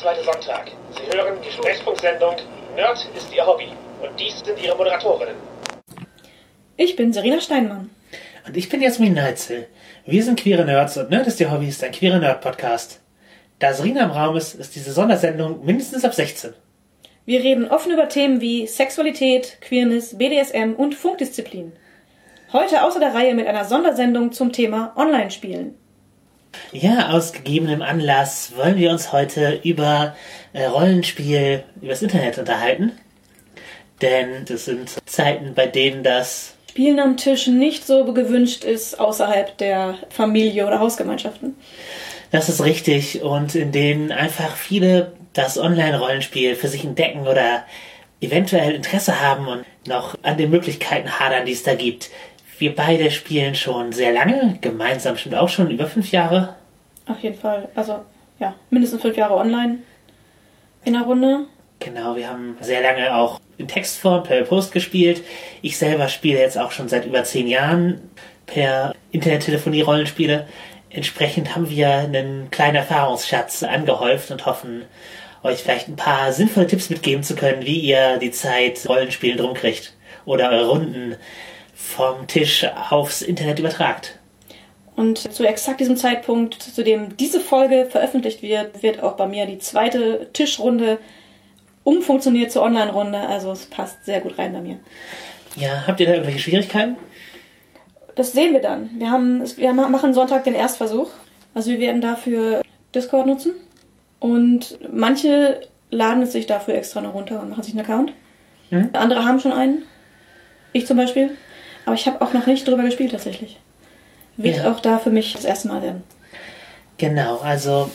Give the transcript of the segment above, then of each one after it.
zweite Sonntag. Sie hören die Sprechfunksendung Nerd ist Ihr Hobby. Und dies sind Ihre Moderatorinnen. Ich bin Serena Steinmann. Und ich bin Jasmin Neitzel. Wir sind queere Nerds und Nerd ist Ihr Hobby ist ein queere Nerd-Podcast. Da Serena im Raum ist, ist diese Sondersendung mindestens ab 16. Wir reden offen über Themen wie Sexualität, Queerness, BDSM und Funkdisziplin. Heute außer der Reihe mit einer Sondersendung zum Thema Online-Spielen. Ja, aus gegebenem Anlass wollen wir uns heute über äh, Rollenspiel übers Internet unterhalten. Denn das sind Zeiten, bei denen das Spielen am Tisch nicht so gewünscht ist außerhalb der Familie oder Hausgemeinschaften. Das ist richtig und in denen einfach viele das Online-Rollenspiel für sich entdecken oder eventuell Interesse haben und noch an den Möglichkeiten hadern, die es da gibt. Wir beide spielen schon sehr lange, gemeinsam schon auch schon über fünf Jahre. Auf jeden Fall. Also, ja, mindestens fünf Jahre online in der Runde. Genau, wir haben sehr lange auch in Textform per Post gespielt. Ich selber spiele jetzt auch schon seit über zehn Jahren per Internettelefonie-Rollenspiele. Entsprechend haben wir einen kleinen Erfahrungsschatz angehäuft und hoffen, euch vielleicht ein paar sinnvolle Tipps mitgeben zu können, wie ihr die Zeit Rollenspielen drum kriegt oder eure Runden vom Tisch aufs Internet übertragt. Und zu exakt diesem Zeitpunkt, zu dem diese Folge veröffentlicht wird, wird auch bei mir die zweite Tischrunde umfunktioniert zur Online-Runde. Also es passt sehr gut rein bei mir. Ja, habt ihr da irgendwelche Schwierigkeiten? Das sehen wir dann. Wir, haben, wir machen Sonntag den Erstversuch. Also wir werden dafür Discord nutzen. Und manche laden es sich dafür extra noch runter und machen sich einen Account. Mhm. Andere haben schon einen. Ich zum Beispiel. Aber ich habe auch noch nicht drüber gespielt tatsächlich. Wird Ja. auch da für mich das erste Mal werden. Genau, also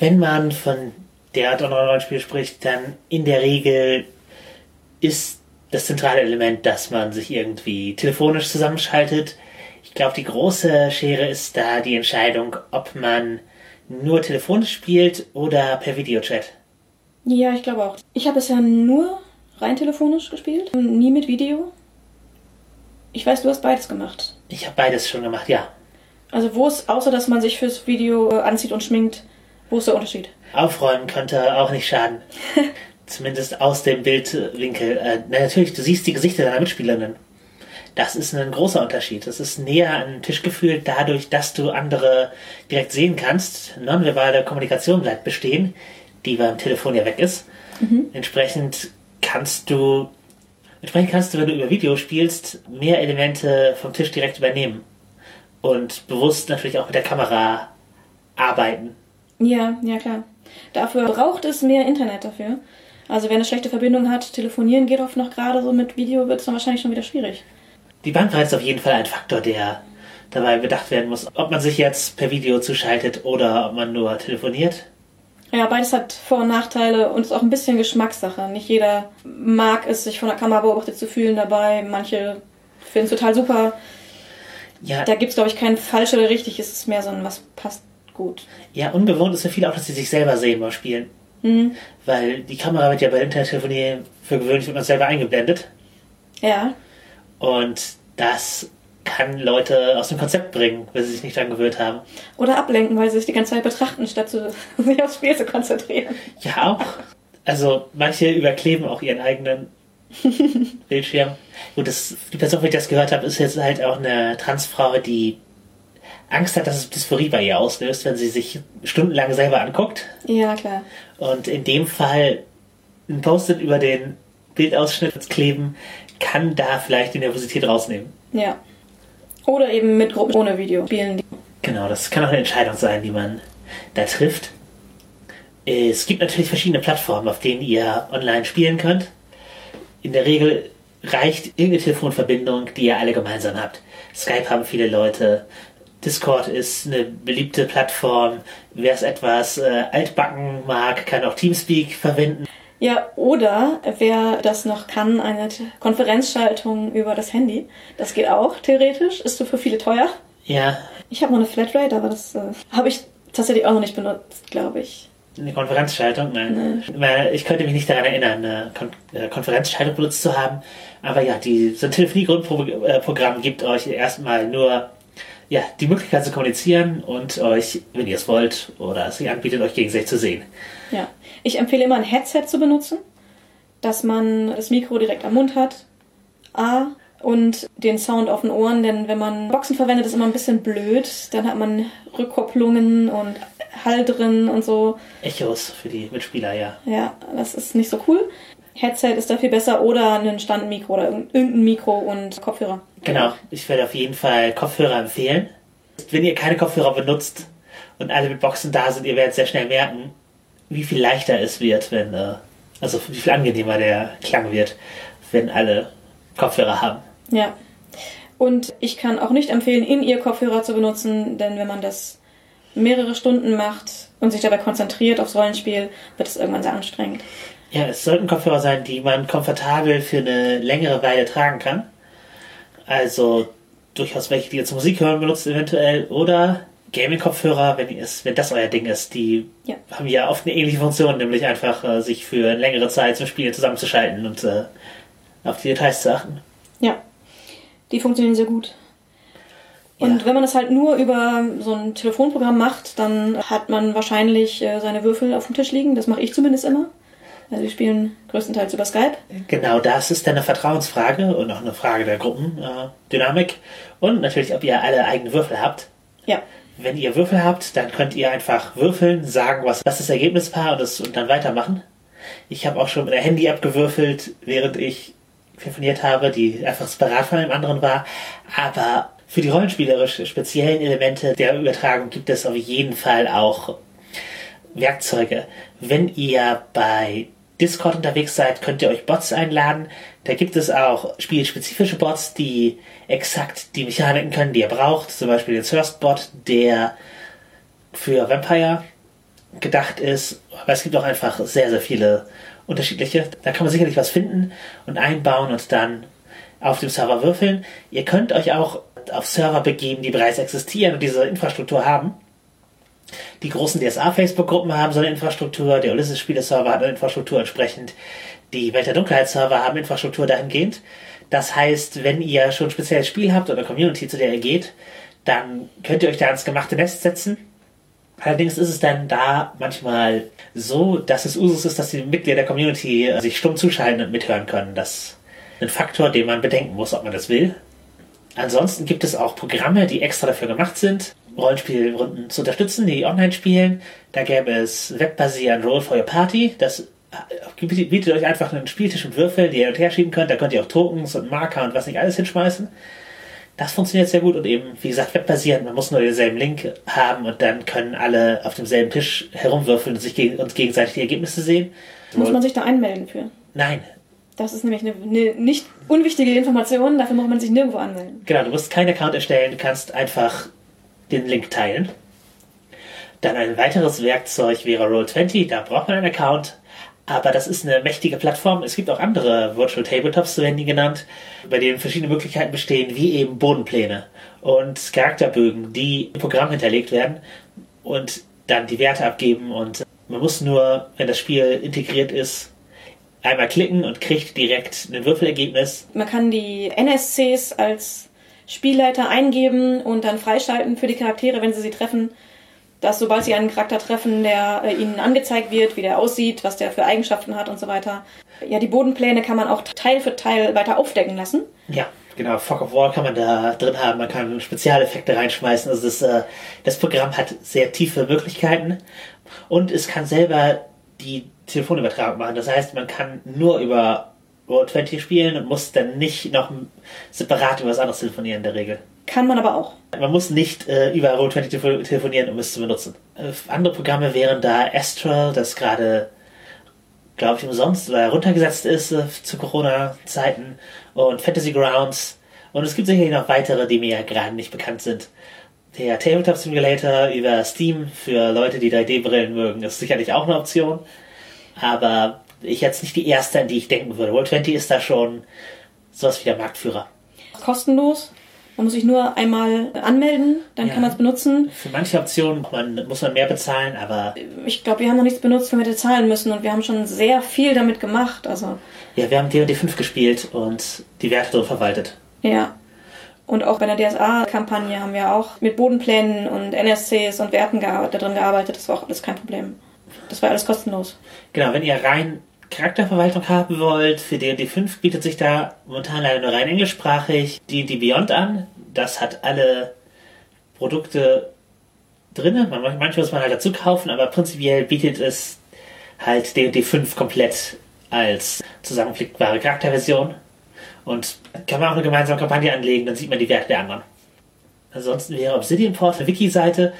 wenn man von der Art Online-Rollenspiel spricht, dann in der Regel ist das zentrale Element, dass man sich irgendwie telefonisch zusammenschaltet. Ich glaube, die große Schere ist da die Entscheidung, ob man nur telefonisch spielt oder per Videochat. Ja, ich glaube auch. Ich habe bisher nur rein telefonisch gespielt, nie mit Video. Ich weiß, du hast beides gemacht. Ich habe beides schon gemacht, ja. Also wo ist, außer dass man sich fürs Video äh, anzieht und schminkt, wo ist der Unterschied? Aufräumen könnte auch nicht schaden. Zumindest aus dem Bildwinkel. Äh, na, natürlich, du siehst die Gesichter deiner Mitspielerinnen. Das ist ein großer Unterschied. Das ist näher an den Tisch gefühlt, dadurch, dass du andere direkt sehen kannst. Nonverbale Kommunikation bleibt bestehen, die beim Telefon ja weg ist. Entsprechend kannst du, entsprechend kannst du, wenn du über Video spielst, mehr Elemente vom Tisch direkt übernehmen. Und bewusst natürlich auch mit der Kamera arbeiten. Ja, ja klar. Dafür braucht es mehr Internet dafür. Also wer eine schlechte Verbindung hat, telefonieren geht oft noch gerade so mit Video, wird es dann wahrscheinlich schon wieder schwierig. Die Bandbreite ist auf jeden Fall ein Faktor, der dabei bedacht werden muss, ob man sich jetzt per Video zuschaltet oder ob man nur telefoniert. Ja, beides hat Vor- und Nachteile und ist auch ein bisschen Geschmackssache. Nicht jeder mag es, sich von der Kamera beobachtet zu fühlen dabei. Manche finden es total super. Ja, Da gibt es, glaube ich, kein falsch oder richtig. Es ist mehr so ein, was passt gut. ja, ungewohnt ist für viele auch, dass sie sich selber sehen beim Spielen. Mhm. Weil die Kamera wird ja bei Internettelefonie für gewöhnlich wird man selber eingeblendet. Ja, Und das kann Leute aus dem Konzept bringen, wenn sie sich nicht daran gewöhnt haben. Oder ablenken, weil sie sich die ganze Zeit betrachten, statt zu, sich aufs Spiel zu konzentrieren. Ja, auch. Also manche überkleben auch ihren eigenen Bildschirm. Gut, das, die Person, ich das gehört habe, ist jetzt halt auch eine Transfrau, die Angst hat, dass es Dysphorie bei ihr auslöst, wenn sie sich stundenlang selber anguckt. Ja, klar. Und in dem Fall ein Post-it über den Bildausschnitt kleben, kann da vielleicht die Nervosität rausnehmen. Ja. Oder eben mit Gruppen ohne Video spielen. Genau, das kann auch eine Entscheidung sein, die man da trifft. Es gibt natürlich verschiedene Plattformen, auf denen ihr online spielen könnt. In der Regel reicht irgendeine Telefonverbindung, die ihr alle gemeinsam habt. Skype haben viele Leute. Discord ist eine beliebte Plattform. Wer es etwas äh, altbacken mag, kann auch Teamspeak verwenden. Ja, oder wer das noch kann, eine Konferenzschaltung über das Handy. Das geht auch, theoretisch. Ist so für viele teuer. Ja, Ich habe noch eine Flatrate, aber das äh, habe ich tatsächlich auch noch nicht benutzt, glaube ich. Eine Konferenzschaltung? Nein. Weil Ich könnte mich nicht daran erinnern, eine Kon äh, Konferenzschaltung benutzt zu haben. Aber ja, die, so ein Telefonie-Grundprogramm gibt euch erstmal nur ja, die Möglichkeit zu kommunizieren und euch, wenn ihr es wollt oder es sich anbietet, euch gegenseitig zu sehen. Ja. Ich empfehle immer ein Headset zu benutzen, dass man das Mikro direkt am Mund hat. A. Und den Sound auf den Ohren, denn wenn man Boxen verwendet, ist immer ein bisschen blöd. Dann hat man Rückkopplungen und Hall drin und so. Echos für die Mitspieler, ja. Ja, das ist nicht so cool. Headset ist dafür besser oder ein Standmikro oder irgendein Mikro und Kopfhörer. Genau, ich werde auf jeden Fall Kopfhörer empfehlen. Wenn ihr keine Kopfhörer benutzt und alle mit Boxen da sind, ihr werdet sehr schnell merken, wie viel leichter es wird, wenn, äh, also wie viel angenehmer der Klang wird, wenn alle Kopfhörer haben. Ja. Und ich kann auch nicht empfehlen, in ihr Kopfhörer zu benutzen, denn wenn man das mehrere Stunden macht und sich dabei konzentriert aufs Rollenspiel, wird es irgendwann sehr anstrengend. Ja, es sollten Kopfhörer sein, die man komfortabel für eine längere Weile tragen kann. Also durchaus welche, die ihr zur Musik hören benutzt eventuell oder Gaming-Kopfhörer, wenn, wenn das euer Ding ist. Die Ja. haben ja oft eine ähnliche Funktion, nämlich einfach äh, sich für längere Zeit zum Spielen zusammenzuschalten und äh, auf die Details zu achten. Ja. Die funktionieren sehr gut. Und Ja. wenn man das halt nur über so ein Telefonprogramm macht, dann hat man wahrscheinlich äh, seine Würfel auf dem Tisch liegen. Das mache ich zumindest immer. Also wir spielen größtenteils über Skype. Genau, das ist dann eine Vertrauensfrage und auch eine Frage der Gruppendynamik und natürlich, ob ihr alle eigene Würfel habt. Ja. Wenn ihr Würfel habt, dann könnt ihr einfach würfeln, sagen, was, was das Ergebnis war und, das, und dann weitermachen. Ich habe auch schon mit der Handy-App gewürfelt, während ich telefoniert habe, die einfach separat von einem anderen war. Aber für die rollenspielerisch speziellen Elemente der Übertragung gibt es auf jeden Fall auch Werkzeuge. Wenn ihr bei Discord unterwegs seid, könnt ihr euch Bots einladen. Da gibt es auch spielspezifische Bots, die exakt die Mechaniken können, die ihr braucht. Zum Beispiel den Thirst-Bot, der für Vampire gedacht ist. Aber es gibt auch einfach sehr, sehr viele unterschiedliche. Da kann man sicherlich was finden und einbauen und dann auf dem Server würfeln. Ihr könnt euch auch auf Server begeben, die bereits existieren und diese Infrastruktur haben. Die großen DSA-Facebook-Gruppen haben so eine Infrastruktur, der Ulysses-Spiele-Server hat eine Infrastruktur entsprechend, die Welt der Dunkelheit-Server haben Infrastruktur dahingehend. Das heißt, wenn ihr schon ein spezielles Spiel habt oder Community, zu der ihr geht, dann könnt ihr euch da ans gemachte Nest setzen. Allerdings ist es dann da manchmal so, dass es Usus ist, dass die Mitglieder der Community äh, sich stumm zuschalten und mithören können. Das ist ein Faktor, den man bedenken muss, ob man das will. Ansonsten gibt es auch Programme, die extra dafür gemacht sind, Rollenspielrunden zu unterstützen, die online spielen. Da gäbe es webbasierend Roll for Your Party. Das bietet euch einfach einen Spieltisch und Würfel, die ihr hin und her schieben könnt. Da könnt ihr auch Tokens und Marker und was nicht alles hinschmeißen. Das funktioniert sehr gut und eben, wie gesagt, webbasierend. Man muss nur denselben Link haben und dann können alle auf demselben Tisch herumwürfeln und sich geg uns gegenseitig die Ergebnisse sehen. Muss man sich da einmelden für. Nein, Das ist nämlich eine, eine nicht unwichtige Information. Dafür muss man sich nirgendwo anmelden. Genau, du musst keinen Account erstellen, du kannst einfach den Link teilen. Dann ein weiteres Werkzeug wäre Roll20, da braucht man einen Account. Aber das ist eine mächtige Plattform. Es gibt auch andere Virtual Tabletops, so werden die genannt, bei denen verschiedene Möglichkeiten bestehen, wie eben Bodenpläne und Charakterbögen, die im Programm hinterlegt werden und dann die Werte abgeben. Und man muss nur, wenn das Spiel integriert ist, einmal klicken und kriegt direkt ein Würfelergebnis. Man kann die NSCs als Spielleiter eingeben und dann freischalten für die Charaktere, wenn sie sie treffen, dass sobald sie einen Charakter treffen, der äh, ihnen angezeigt wird, wie der aussieht, was der für Eigenschaften hat und so weiter. Ja, die Bodenpläne kann man auch Teil für Teil weiter aufdecken lassen. Ja, genau. Fog of War kann man da drin haben. Man kann Spezialeffekte reinschmeißen. Also das, äh, das Programm hat sehr tiefe Möglichkeiten und es kann selber die Telefonübertragung machen. Das heißt, man kann nur über Roll20 spielen und muss dann nicht noch separat über was anderes telefonieren in der Regel. Kann man aber auch. Man muss nicht äh, über Roll20 telefo- telefonieren, um es zu benutzen. Äh, andere Programme wären da Astral, das gerade, glaube ich, umsonst oder runtergesetzt ist äh, zu Corona-Zeiten und Fantasy Grounds. Und es gibt sicherlich noch weitere, die mir gerade nicht bekannt sind. Der Tabletop Simulator über Steam für Leute, die 3D-Brillen mögen, ist sicherlich auch eine Option. Aber ich jetzt nicht die erste, an die ich denken würde. Roll20 ist da schon sowas wie der Marktführer. Kostenlos. Man muss sich nur einmal anmelden, dann Ja. kann man es benutzen. Für manche Optionen man, muss man mehr bezahlen, aber Ich glaube, wir haben noch nichts benutzt, wenn wir zahlen müssen und wir haben schon sehr viel damit gemacht. Also, ja, wir haben D&D 5 gespielt und die Werte drin verwaltet. ja. Und auch bei der DSA-Kampagne haben wir auch mit Bodenplänen und NSCs und Werten da drin gearbeitet. Das war auch alles kein Problem. Das war alles kostenlos. Genau, wenn ihr rein Charakterverwaltung haben wollt, für D&D 5 bietet sich da momentan leider nur rein englischsprachig D&D Beyond an. Das hat alle Produkte drin. Manchmal muss man halt dazu kaufen, aber prinzipiell bietet es halt D&D 5 komplett als zusammenflickbare Charakterversion. Und kann man auch eine gemeinsame Kampagne anlegen, dann sieht man die Werte der anderen. Ansonsten wäre Obsidian Port eine Wiki-Seite.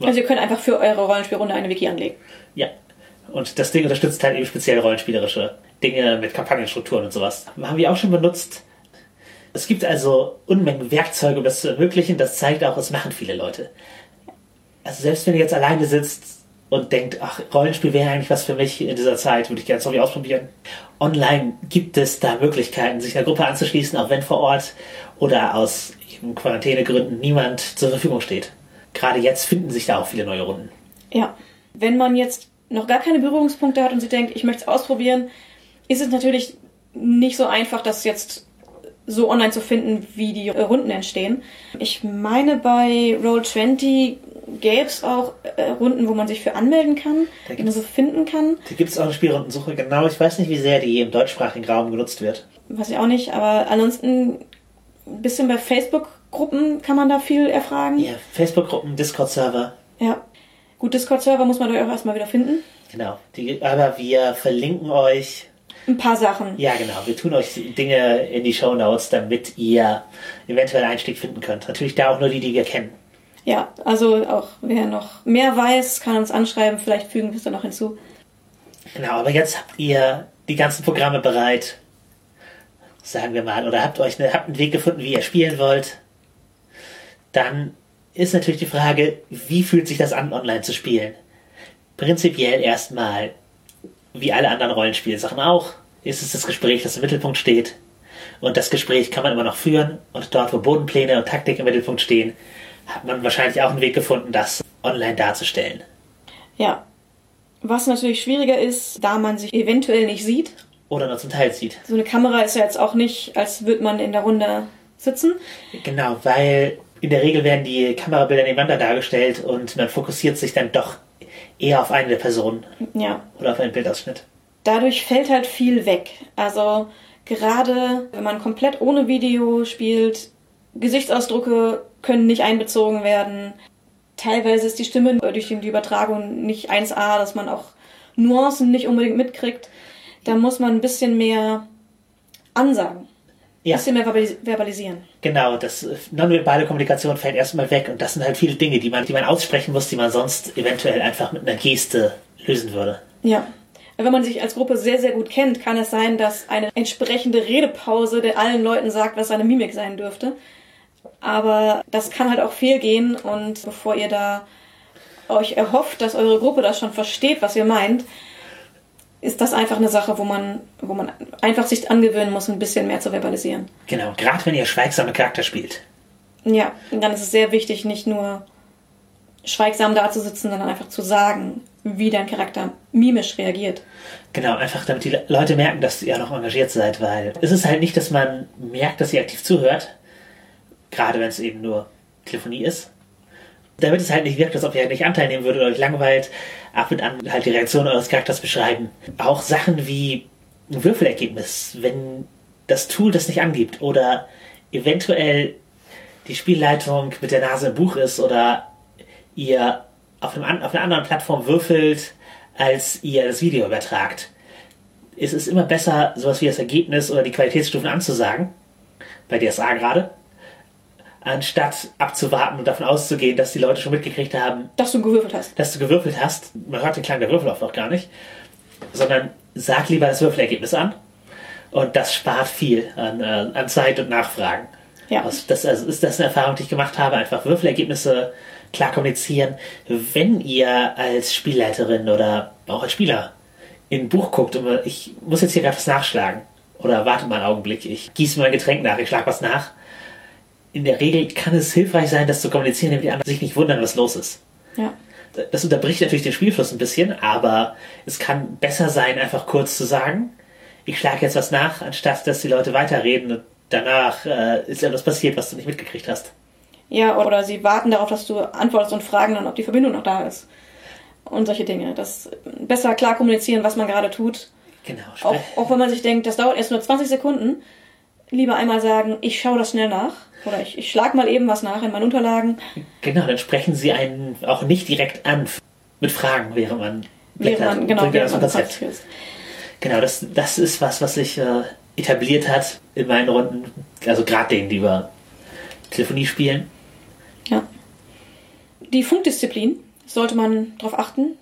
Also ihr könnt einfach für eure Rollenspielrunde eine Wiki anlegen. Ja. Und das Ding unterstützt halt eben speziell rollenspielerische Dinge mit Kampagnenstrukturen und sowas. Haben wir auch schon benutzt. Es gibt also Unmengen Werkzeuge, um das zu ermöglichen. Das zeigt auch, es machen viele Leute. Also selbst wenn ihr jetzt alleine sitzt und denkt, ach, Rollenspiel wäre eigentlich was für mich in dieser Zeit, würde ich gerne Zombie ausprobieren. Online gibt es da Möglichkeiten, sich einer Gruppe anzuschließen, auch wenn vor Ort oder aus Quarantänegründen niemand zur Verfügung steht. Gerade jetzt finden sich da auch viele neue Runden. Ja. Wenn man jetzt noch gar keine Berührungspunkte hat und sie denkt, ich möchte es ausprobieren, ist es natürlich nicht so einfach, das jetzt so online zu finden, wie die Runden entstehen. Ich meine, bei Roll20 gäbe es auch äh, Runden, wo man sich für anmelden kann, die man so finden kann. Da gibt es auch eine Spielrundensuche, genau. Ich weiß nicht, wie sehr die im deutschsprachigen Raum genutzt wird. Weiß ich auch nicht, aber ansonsten ein bisschen bei Facebook-Gruppen kann man da viel erfragen. Ja, Facebook-Gruppen, Discord-Server. Ja. Gut, Discord-Server muss man doch auch erstmal wieder finden. Genau. Die, aber wir verlinken euch ein paar Sachen. Ja, genau. Wir tun euch Dinge in die Show Notes, damit ihr eventuell Einstieg finden könnt. Natürlich da auch nur die, die wir kennen. Ja, also auch wer noch mehr weiß, kann uns anschreiben. Vielleicht fügen wir es dann noch hinzu. Genau, aber jetzt habt ihr die ganzen Programme bereit, sagen wir mal, oder habt euch eine, habt einen Weg gefunden, wie ihr spielen wollt. Dann ist natürlich die Frage, wie fühlt sich das an, online zu spielen? Prinzipiell erstmal, wie alle anderen Rollenspielsachen auch, ist es das Gespräch, das im Mittelpunkt steht. Und das Gespräch kann man immer noch führen. Und dort, wo Bodenpläne und Taktik im Mittelpunkt stehen, hat man wahrscheinlich auch einen Weg gefunden, das online darzustellen. Ja. Was natürlich schwieriger ist, da man sich eventuell nicht sieht. Oder nur zum Teil sieht. So eine Kamera ist ja jetzt auch nicht, als würde man in der Runde sitzen. Genau, weil in der Regel werden die Kamerabilder nebeneinander dargestellt und man fokussiert sich dann doch eher auf eine der Personen. Ja. Oder auf einen Bildausschnitt. Dadurch fällt halt viel weg. Also gerade wenn man komplett ohne Video spielt, Gesichtsausdrücke können nicht einbezogen werden. Teilweise ist die Stimme durch die Übertragung nicht 1A, dass man auch Nuancen nicht unbedingt mitkriegt. Da muss man ein bisschen mehr ansagen. Ja. Bisschen mehr verbalisieren. Genau, das nonverbale Kommunikation fällt erstmal weg und das sind halt viele Dinge, die man, die man aussprechen muss, die man sonst eventuell einfach mit einer Geste lösen würde. Ja. Wenn man sich als Gruppe sehr, sehr gut kennt, kann es sein, dass eine entsprechende Redepause der allen Leuten sagt, was seine Mimik sein dürfte. Aber das kann halt auch fehlgehen und bevor ihr da euch erhofft, dass eure Gruppe das schon versteht, was ihr meint, ist das einfach eine Sache, wo man, wo man einfach sich angewöhnen muss, ein bisschen mehr zu verbalisieren. Genau, gerade wenn ihr schweigsame Charakter spielt. Ja, und dann ist es sehr wichtig, nicht nur schweigsam dazusitzen, sondern einfach zu sagen, wie dein Charakter mimisch reagiert. Genau, einfach damit die Leute merken, dass ihr noch engagiert seid, weil es ist halt nicht, dass man merkt, dass ihr aktiv zuhört, gerade wenn es eben nur Telefonie ist. Damit es halt nicht wirkt, als ob ihr nicht Anteil nehmen würdet oder euch langweilt, ab und an halt die Reaktion eures Charakters beschreiben. Auch Sachen wie ein Würfelergebnis, wenn das Tool das nicht angibt oder eventuell die Spielleitung mit der Nase im Buch ist oder ihr auf, einem, auf einer anderen Plattform würfelt, als ihr das Video übertragt. Es ist immer besser, sowas wie das Ergebnis oder die Qualitätsstufen anzusagen, bei DSA gerade, anstatt abzuwarten und davon auszugehen, dass die Leute schon mitgekriegt haben, dass du gewürfelt hast. Dass du gewürfelt hast. Man hört den Klang der Würfel oft auch gar nicht. Sondern sag lieber das Würfelergebnis an. Und das spart viel an, äh, an Zeit und Nachfragen. Ja. Also das also ist das eine Erfahrung, die ich gemacht habe. Einfach Würfelergebnisse klar kommunizieren. Wenn ihr als Spielleiterin oder auch als Spieler in ein Buch guckt und ich muss jetzt hier gerade was nachschlagen. Oder warte mal einen Augenblick, ich gieße mir ein Getränk nach, ich schlage was nach in der Regel kann es hilfreich sein, das zu kommunizieren, damit die anderen sich nicht wundern, was los ist. Ja. Das unterbricht natürlich den Spielfluss ein bisschen, aber es kann besser sein, einfach kurz zu sagen, ich schlage jetzt was nach, anstatt dass die Leute weiterreden und danach äh, ist etwas passiert, was du nicht mitgekriegt hast. Ja, oder sie warten darauf, dass du antwortest und fragen dann, ob die Verbindung noch da ist. Und solche Dinge. Das besser klar kommunizieren, was man gerade tut. Genau. Auch, auch wenn man sich denkt, das dauert erst nur 20 Sekunden. Lieber einmal sagen, ich schaue das schnell nach. Oder ich, ich schlage mal eben was nach in meinen Unterlagen. Genau, dann sprechen sie einen auch nicht direkt an mit Fragen, während man Während man, genau, während das man Konzept. Genau, das, das ist was, was sich äh, etabliert hat in meinen Runden. Also gerade denen, die über Telefonie spielen. Ja. Die Funkdisziplin sollte man darauf achten.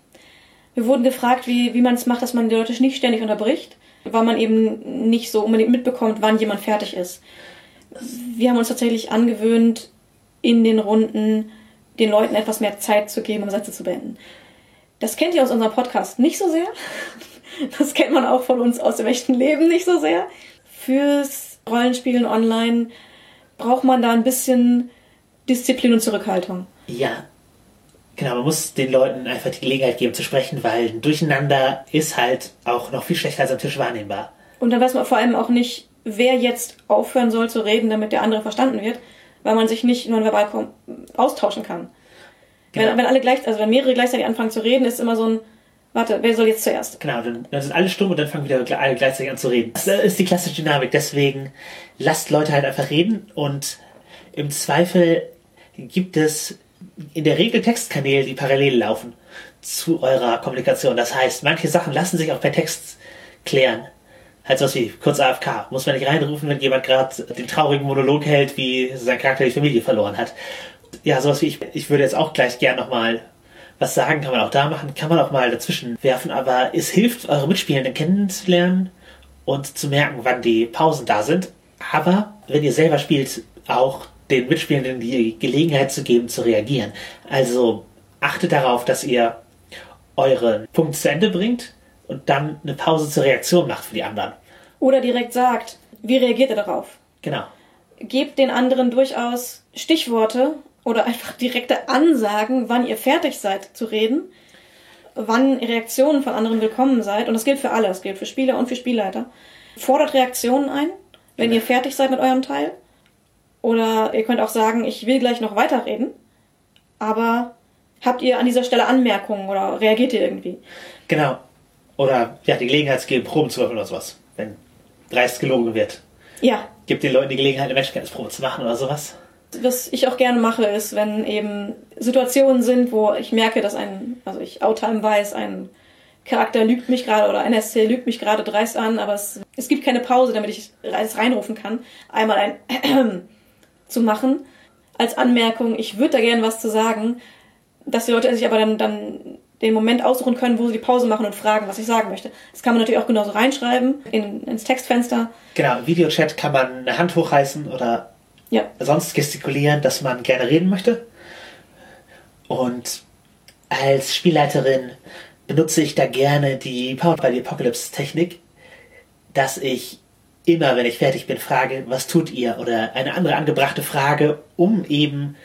Wir wurden gefragt, wie, wie man es macht, dass man die Leute nicht ständig unterbricht, weil man eben nicht so unbedingt mitbekommt, wann jemand fertig ist. Wir haben uns tatsächlich angewöhnt, in den Runden den Leuten etwas mehr Zeit zu geben, um Sätze zu beenden. Das kennt ihr aus unserem Podcast nicht so sehr. Das kennt man auch von uns aus dem echten Leben nicht so sehr. Fürs Rollenspielen online braucht man da ein bisschen Disziplin und Zurückhaltung. Ja, genau, man muss den Leuten einfach die Gelegenheit geben zu sprechen, weil ein Durcheinander ist halt auch noch viel schlechter als am Tisch wahrnehmbar. Und dann weiß man vor allem auch nicht, wer jetzt aufhören soll zu reden, damit der andere verstanden wird, weil man sich nicht nonverbal kom- austauschen kann. Genau. Wenn, wenn alle gleich, also wenn mehrere gleichzeitig anfangen zu reden, ist immer so ein, warte, wer soll jetzt zuerst? Genau, dann, dann sind alle stumm und dann fangen wieder alle gleichzeitig an zu reden. Das ist die klassische Dynamik. Deswegen lasst Leute halt einfach reden und im Zweifel gibt es in der Regel Textkanäle, die parallel laufen zu eurer Kommunikation. Das heißt, manche Sachen lassen sich auch per Text klären. Halt sowas wie kurz AFK. Muss man nicht reinrufen, wenn jemand gerade den traurigen Monolog hält, wie sein Charakter die Familie verloren hat. Ja, sowas wie ich, ich würde jetzt auch gleich gern nochmal was sagen, kann man auch da machen, kann man auch mal dazwischen werfen, aber es hilft, eure Mitspielenden kennenzulernen und zu merken, wann die Pausen da sind. Aber wenn ihr selber spielt, auch den Mitspielenden die Gelegenheit zu geben, zu reagieren. Also achtet darauf, dass ihr euren Punkt zu Ende bringt und dann eine Pause zur Reaktion macht für die anderen. Oder direkt sagt, wie reagiert er darauf? Genau. Gebt den anderen durchaus Stichworte oder einfach direkte Ansagen, wann ihr fertig seid zu reden, wann Reaktionen von anderen willkommen seid. Und das gilt für alle, das gilt für Spieler und für Spielleiter. Fordert Reaktionen ein, wenn Ja. ihr fertig seid mit eurem Teil. Oder ihr könnt auch sagen, ich will gleich noch weiterreden, aber habt ihr an dieser Stelle Anmerkungen oder reagiert ihr irgendwie? Genau. Oder ja, die Gelegenheit zu geben, Proben zu würfeln oder sowas. Wenn dreist gelogen wird. Ja, Gibt den Leuten die Gelegenheit, eine Menschenkenntnisprobe zu machen oder sowas. was ich auch gerne mache, ist, wenn eben Situationen sind, wo ich merke, dass ein, also ich outtime weiß, ein Charakter lügt mich gerade oder ein SC lügt mich gerade dreist an, aber es, es gibt keine Pause, damit ich es reinrufen kann, einmal ein zu machen als Anmerkung, ich würde da gerne was zu sagen, dass die Leute sich aber dann, dann den Moment aussuchen können, wo sie die Pause machen und fragen, was ich sagen möchte. Das kann man natürlich auch genauso reinschreiben in, ins Textfenster. Genau, im Videochat kann man eine Hand hochreißen oder Ja, sonst gestikulieren, dass man gerne reden möchte. Und als Spielleiterin benutze ich da gerne die Powered by the Apocalypse Technik, dass ich immer, wenn ich fertig bin, frage, was tut ihr? Oder eine andere angebrachte Frage, um eben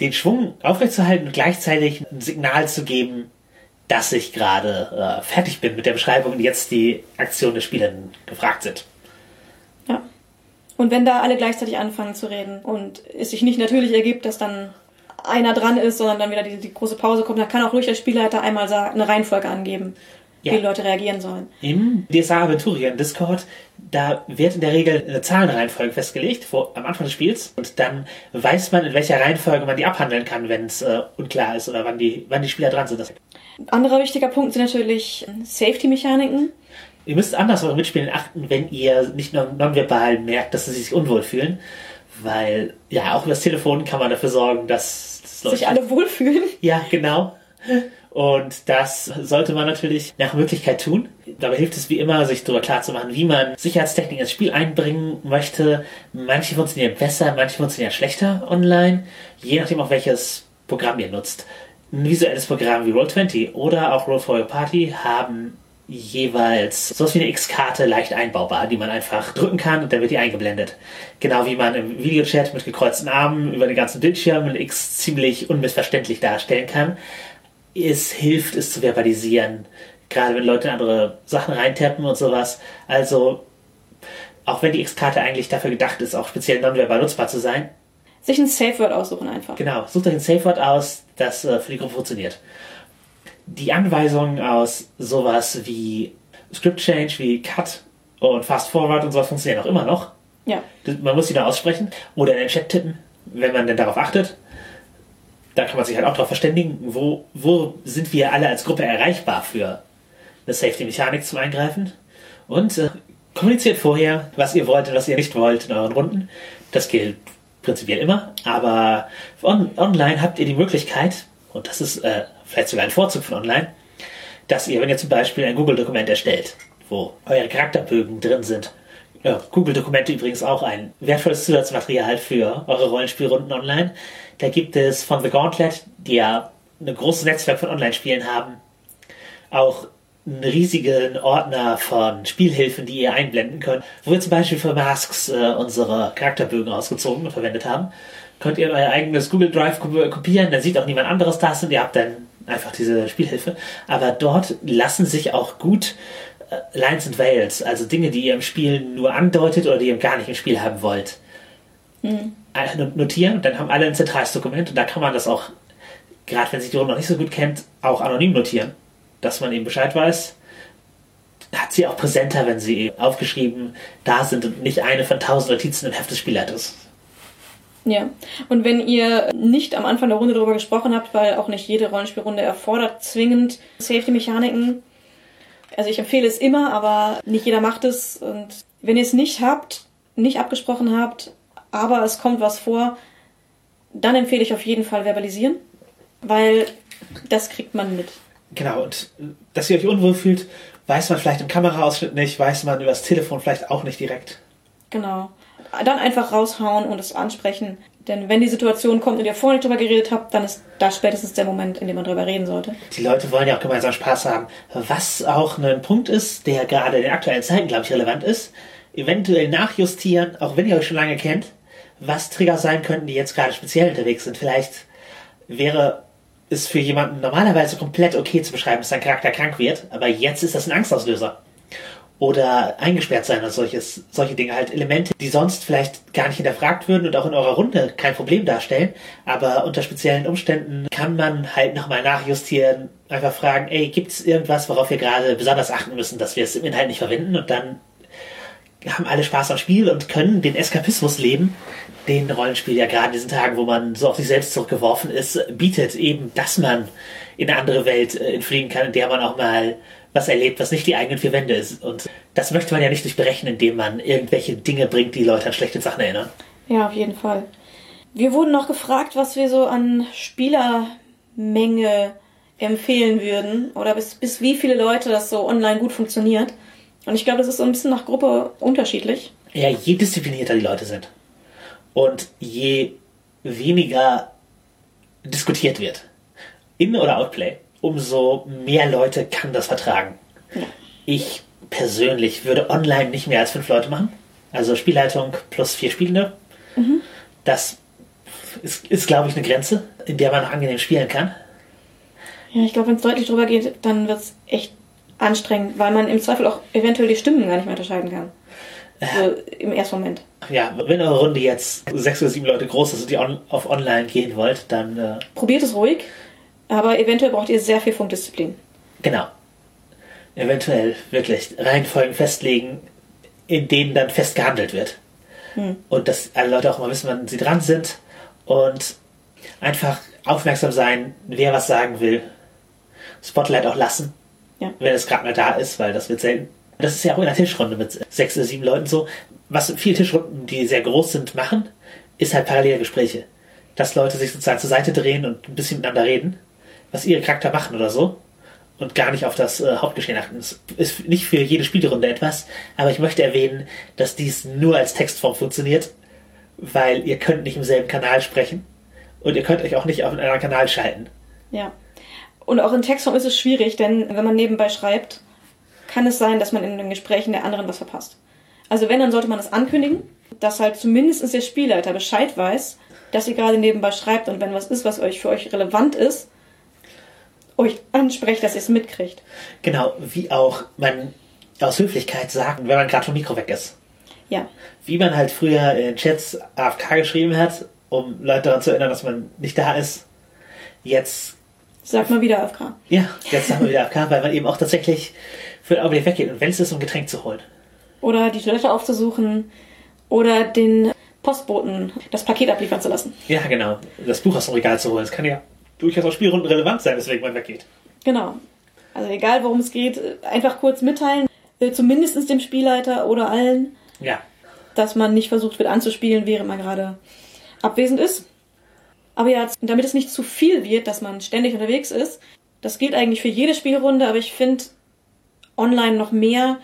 den Schwung aufrechtzuerhalten und gleichzeitig ein Signal zu geben, dass ich gerade äh, fertig bin mit der Beschreibung und jetzt die Aktionen der Spielerinnen gefragt sind. Ja. Und wenn da alle gleichzeitig anfangen zu reden und es sich nicht natürlich ergibt, dass dann einer dran ist, sondern dann wieder die, die große Pause kommt, dann kann auch ruhig der Spielleiter einmal eine Reihenfolge angeben, Ja. wie die Leute reagieren sollen. Im DSA Aventurien Discord, da wird in der Regel eine Zahlenreihenfolge festgelegt vor, am Anfang des Spiels und dann weiß man, in welcher Reihenfolge man die abhandeln kann, wenn es äh, unklar ist oder wann die, wann die Spieler dran sind. Das, Anderer wichtiger Punkt sind natürlich Safety-Mechaniken. ihr müsst anders eure Mitspieler achten, wenn ihr nicht non nonverbal merkt, dass sie sich unwohl fühlen, weil ja, auch über das Telefon kann man dafür sorgen, dass, dass Sich alle wohlfühlen. Ja, genau. Und das sollte man natürlich nach Möglichkeit tun. Dabei hilft es wie immer, sich darüber klarzumachen, wie man Sicherheitstechnik ins Spiel einbringen möchte. Manche funktionieren besser, manche funktionieren schlechter online, je nachdem auch welches Programm ihr nutzt. Ein visuelles Programm wie Roll20 oder auch Roll for Your Party haben jeweils sowas wie eine X-Karte leicht einbaubar, die man einfach drücken kann und dann wird die eingeblendet. Genau wie man im Videochat mit gekreuzten Armen über den ganzen Bildschirm ein X ziemlich unmissverständlich darstellen kann. Es hilft, es zu verbalisieren, gerade wenn Leute in andere Sachen reintappen und sowas. Also auch wenn die X-Karte eigentlich dafür gedacht ist, auch speziell nonverbal nutzbar zu sein. Sich ein Safe Word aussuchen einfach. Genau, sucht euch ein Safe Word aus, das äh, für die Gruppe funktioniert. Die Anweisungen aus sowas wie Script Change, wie Cut und Fast Forward und sowas funktionieren auch immer noch. Ja. Man muss sie da aussprechen oder in den Chat tippen, wenn man denn darauf achtet. Da kann man sich halt auch darauf verständigen, wo, wo sind wir alle als Gruppe erreichbar für eine Safety-Mechanik zum Eingreifen. Und äh, kommuniziert vorher, was ihr wollt und was ihr nicht wollt in euren Runden. Das gilt prinzipiell immer, aber on online habt ihr die Möglichkeit, und das ist äh, vielleicht sogar ein Vorzug von online, dass ihr, wenn ihr zum Beispiel ein Google-Dokument erstellt, wo eure Charakterbögen drin sind, ja, Google-Dokumente übrigens auch ein wertvolles Zusatzmaterial für eure Rollenspielrunden online. Da gibt es von The Gauntlet, die ja ein großes Netzwerk von Online-Spielen haben, auch einen riesigen Ordner von Spielhilfen, die ihr einblenden könnt, wo wir zum Beispiel für Masks äh, unsere Charakterbögen ausgezogen und verwendet haben. Könnt ihr euer eigenes Google Drive kopieren, dann sieht auch niemand anderes das und ihr habt dann einfach diese Spielhilfe. Aber dort lassen sich auch gut Lines and Veils, also Dinge, die ihr im Spiel nur andeutet oder die ihr gar nicht im Spiel haben wollt, mhm. notieren und dann haben alle ein zentrales Dokument und da kann man das auch, gerade wenn sich die Runde noch nicht so gut kennt, auch anonym notieren dass man eben Bescheid weiß, hat sie auch präsenter, wenn sie aufgeschrieben da sind und nicht eine von tausend Notizen im Heft des Spielleiters. Ja, und wenn ihr nicht am Anfang der Runde darüber gesprochen habt, weil auch nicht jede Rollenspielrunde erfordert zwingend Safety-Mechaniken. Also ich empfehle es immer, aber nicht jeder macht es. Und wenn ihr es nicht habt, nicht abgesprochen habt, aber es kommt was vor, dann empfehle ich auf jeden Fall verbalisieren, weil das kriegt man mit. Genau, und dass ihr euch unwohl fühlt, weiß man vielleicht im Kameraausschnitt nicht, weiß man übers Telefon vielleicht auch nicht direkt. Genau. Dann einfach raushauen und es ansprechen. Denn wenn die Situation kommt und ihr vorher nicht drüber geredet habt, dann ist das spätestens der Moment, in dem man drüber reden sollte. Die Leute wollen ja auch gemeinsam Spaß haben. Was auch ein Punkt ist, der gerade in den aktuellen Zeiten, glaube ich, relevant ist, eventuell nachjustieren, auch wenn ihr euch schon lange kennt, was Trigger sein könnten, die jetzt gerade speziell unterwegs sind. Vielleicht wäre ist für jemanden normalerweise komplett okay zu beschreiben, dass sein Charakter krank wird, aber jetzt ist das ein Angstauslöser. Oder eingesperrt sein oder solches, solche Dinge, halt Elemente, die sonst vielleicht gar nicht hinterfragt würden und auch in eurer Runde kein Problem darstellen, aber unter speziellen Umständen kann man halt nochmal nachjustieren, einfach fragen, ey, gibt es irgendwas, worauf wir gerade besonders achten müssen, dass wir es im Inhalt nicht verwenden? Und dann haben alle Spaß am Spiel und können den Eskapismus leben, den Rollenspiel ja gerade in diesen Tagen, wo man so auf sich selbst zurückgeworfen ist, bietet eben, dass man in eine andere Welt äh, entfliehen kann, in der man auch mal was erlebt, was nicht die eigenen vier Wände ist. Und das möchte man ja nicht durchbrechen, indem man irgendwelche Dinge bringt, die Leute an schlechte Sachen erinnern. Ja, auf jeden Fall. Wir wurden noch gefragt, was wir so an Spielermenge empfehlen würden oder bis, bis wie viele Leute das so online gut funktioniert. Und ich glaube, das ist so ein bisschen nach Gruppe unterschiedlich. Ja, je disziplinierter die Leute sind und je weniger diskutiert wird, In- oder Outplay, umso mehr Leute kann das vertragen. Ja. Ich persönlich würde online nicht mehr als fünf Leute machen. Also Spielleitung plus vier Spielende. Mhm. Das ist, ist glaube ich, eine Grenze, in der man noch angenehm spielen kann. Ja, ich glaube, wenn es deutlich drüber geht, dann wird es echt anstrengend, weil man im Zweifel auch eventuell die Stimmen gar nicht mehr unterscheiden kann. Also im ersten Moment. Ja, wenn eure Runde jetzt sechs oder sieben Leute groß ist und ihr on, auf online gehen wollt, dann. Äh Probiert es ruhig, aber eventuell braucht ihr sehr viel Funkdisziplin. Genau. Eventuell wirklich Reihenfolgen festlegen, in denen dann fest gehandelt wird. Hm. Und dass alle Leute auch mal wissen, wann sie dran sind und einfach aufmerksam sein, wer was sagen will. Spotlight auch lassen, ja. wenn es gerade mal da ist, weil das wird selten das ist ja auch in einer Tischrunde mit sechs oder sieben Leuten so. Was viele Tischrunden, die sehr groß sind, machen, ist halt parallele Gespräche. Dass Leute sich sozusagen zur Seite drehen und ein bisschen miteinander reden, was ihre Charakter machen oder so. Und gar nicht auf das äh, Hauptgeschehen achten. Das ist nicht für jede Spielrunde etwas, aber ich möchte erwähnen, dass dies nur als Textform funktioniert, weil ihr könnt nicht im selben Kanal sprechen und ihr könnt euch auch nicht auf einen anderen Kanal schalten. Ja. Und auch in Textform ist es schwierig, denn wenn man nebenbei schreibt, kann es sein, dass man in den Gesprächen der anderen was verpasst. Also wenn, dann sollte man das ankündigen, dass halt zumindest der Spielleiter Bescheid weiß, dass ihr gerade nebenbei schreibt und wenn was ist, was euch für euch relevant ist, euch ansprecht, dass ihr es mitkriegt. Genau, wie auch man aus Höflichkeit sagt, wenn man gerade vom Mikro weg ist. Ja. Wie man halt früher in Chats AFK geschrieben hat, um Leute daran zu erinnern, dass man nicht da ist. Jetzt, Sag mal wieder AFK. ja, jetzt sagen wir wieder AFK, weil man eben auch tatsächlich für den Augenblick weggeht. Und wenn es ist, um Getränk zu holen. Oder die Toilette aufzusuchen. Oder den Postboten das Paket abliefern zu lassen. Ja, genau. Das Buch aus dem Regal zu holen. Das kann ja durchaus auch Spielrunden relevant sein, weswegen man weggeht. Genau. Also egal, worum es geht, einfach kurz mitteilen. äh, Zumindest dem Spielleiter oder allen, Ja. dass man nicht versucht wird anzuspielen, während man gerade abwesend ist. Aber ja, damit es nicht zu viel wird, dass man ständig unterwegs ist, das gilt eigentlich für jede Spielrunde, aber ich finde online noch mehr,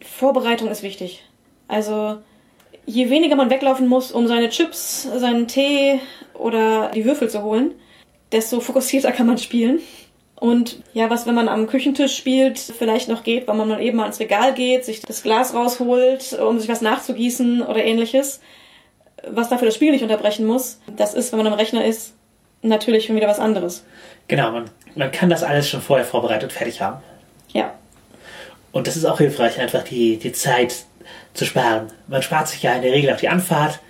Vorbereitung ist wichtig. Also je weniger man weglaufen muss, um seine Chips, seinen Tee oder die Würfel zu holen, desto fokussierter kann man spielen. Und ja, was, wenn man am Küchentisch spielt, vielleicht noch geht, weil man mal eben mal ins Regal geht, sich das Glas rausholt, um sich was nachzugießen oder ähnliches, was dafür das Spiel nicht unterbrechen muss, das ist, wenn man am Rechner ist, natürlich schon wieder was anderes. Genau, man, man kann das alles schon vorher vorbereitet fertig haben. Ja, Und das ist auch hilfreich, einfach die, die Zeit zu sparen. Man spart sich ja in der Regel auf die Anfahrt.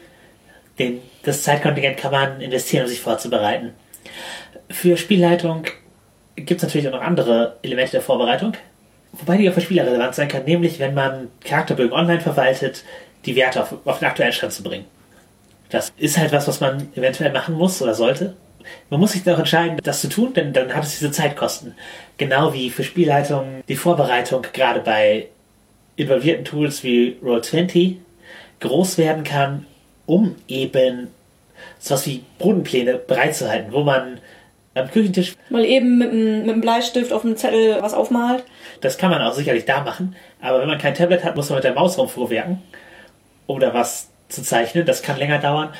Den, das Zeitkontingent kann man investieren, um sich vorzubereiten. Für Spielleitung gibt es natürlich auch noch andere Elemente der Vorbereitung, wobei die auch für Spieler relevant sein kann, nämlich wenn man Charakterbögen online verwaltet, die Werte auf, auf den aktuellen Stand zu bringen. Das ist halt was, was man eventuell machen muss oder sollte. Man muss sich dann auch entscheiden, das zu tun, denn dann hat es diese Zeitkosten. Genau wie für Spielleitung die Vorbereitung gerade bei involvierten Tools wie Roll20 groß werden kann, um eben sowas wie Bodenpläne bereitzuhalten, wo man am Küchentisch, mal eben mit einem, mit einem Bleistift auf einem Zettel was aufmalt. das kann man auch sicherlich da machen, aber wenn man kein Tablet hat, muss man mit der Maus rumfuhrwerken, um da was zu zeichnen. Das kann länger dauern